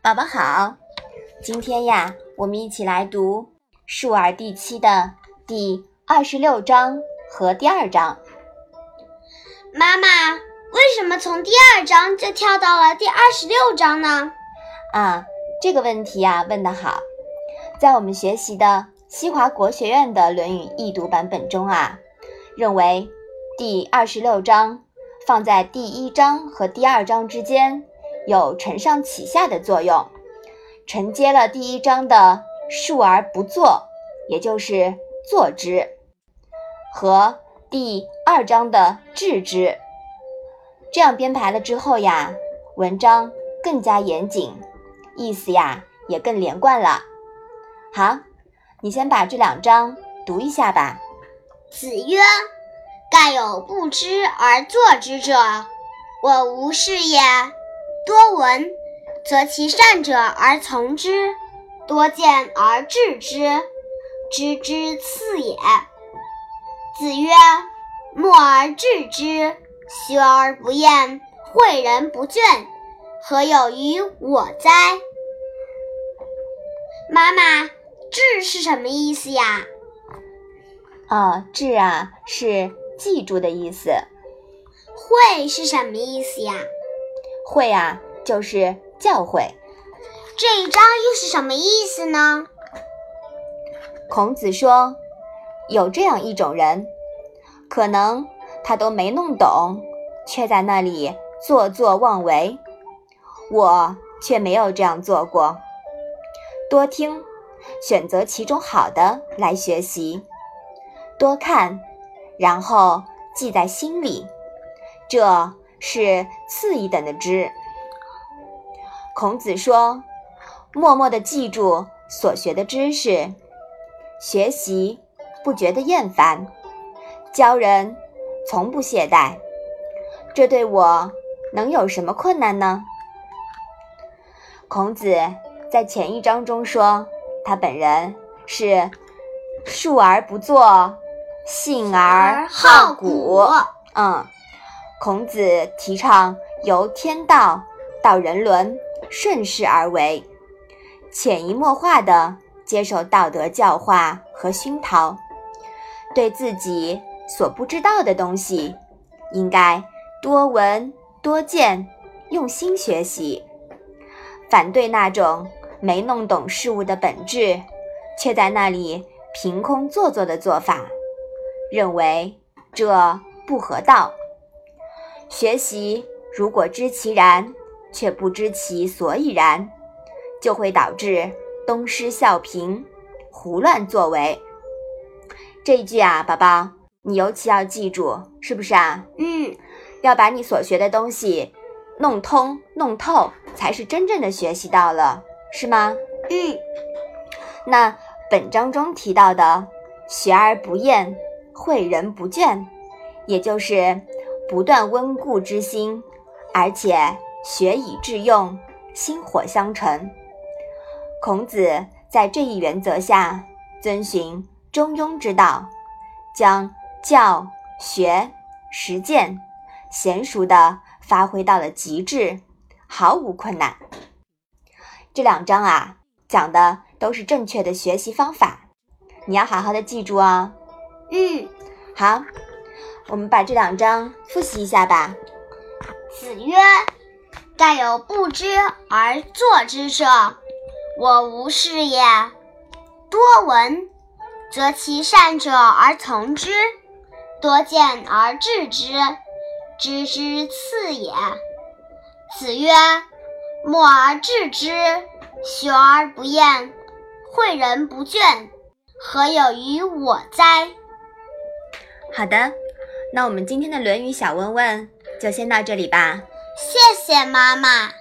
宝宝好，今天呀，我们一起来读《述而》第七的第二十六章和第二章。妈妈，为什么从第二章就跳到了第二十六章呢？啊，这个问题呀，问得好。在我们学习的西华国学院的《论语》易读版本中啊，认为第二十六章放在第一章和第二章之间。有承上启下的作用，承接了第一章的“述而不作”，也就是“作之”，和第二章的“治之”。这样编排了之后呀，文章更加严谨，意思呀也更连贯了。好，你先把这两章读一下吧。子曰：“盖有不知而作之者，我无是也。”多闻，则其善者而从之；多见而治之，知之次也。子曰：“默而知之，学而不厌，诲人不倦，何有于我哉？”妈妈，“治”是什么意思呀？哦，“治”啊，是记住的意思。诲是什么意思呀？会啊，就是教诲。这一章又是什么意思呢？孔子说，有这样一种人，可能他都没弄懂，却在那里做作妄为。我却没有这样做过。多听，选择其中好的来学习；多看，然后记在心里。这。是次一等的知。孔子说：“默默的记住所学的知识，学习不觉得厌烦，教人从不懈怠。这对我能有什么困难呢？”孔子在前一章中说，他本人是述而不作，信而好古。嗯。孔子提倡由天道到人伦，顺势而为，潜移默化地接受道德教化和熏陶，对自己所不知道的东西，应该多闻多见，用心学习。反对那种没弄懂事物的本质，却在那里凭空做作的做法，认为这不合道。学习如果知其然，却不知其所以然，就会导致东施效颦、胡乱作为。这一句啊，宝宝，你尤其要记住，是不是啊？嗯，要把你所学的东西弄通、弄透，才是真正的学习到了，是吗？嗯。那本章中提到的“学而不厌，诲人不倦”，也就是。不断温故知新，而且学以致用，薪火相承。孔子在这一原则下遵循中庸之道，将教学实践娴熟地发挥到了极致，毫无困难。这两章啊，讲的都是正确的学习方法，你要好好的记住哦。嗯，好。我们把这两章复习一下吧。子曰：“盖有不知而作之者，我无是也。多闻，则其善者而从之；多见而治之，知之次也。”子曰：“默而知之，学而不厌，诲人不倦，何有于我哉？”好的。那我们今天的《论语》小问问就先到这里吧。谢谢妈妈。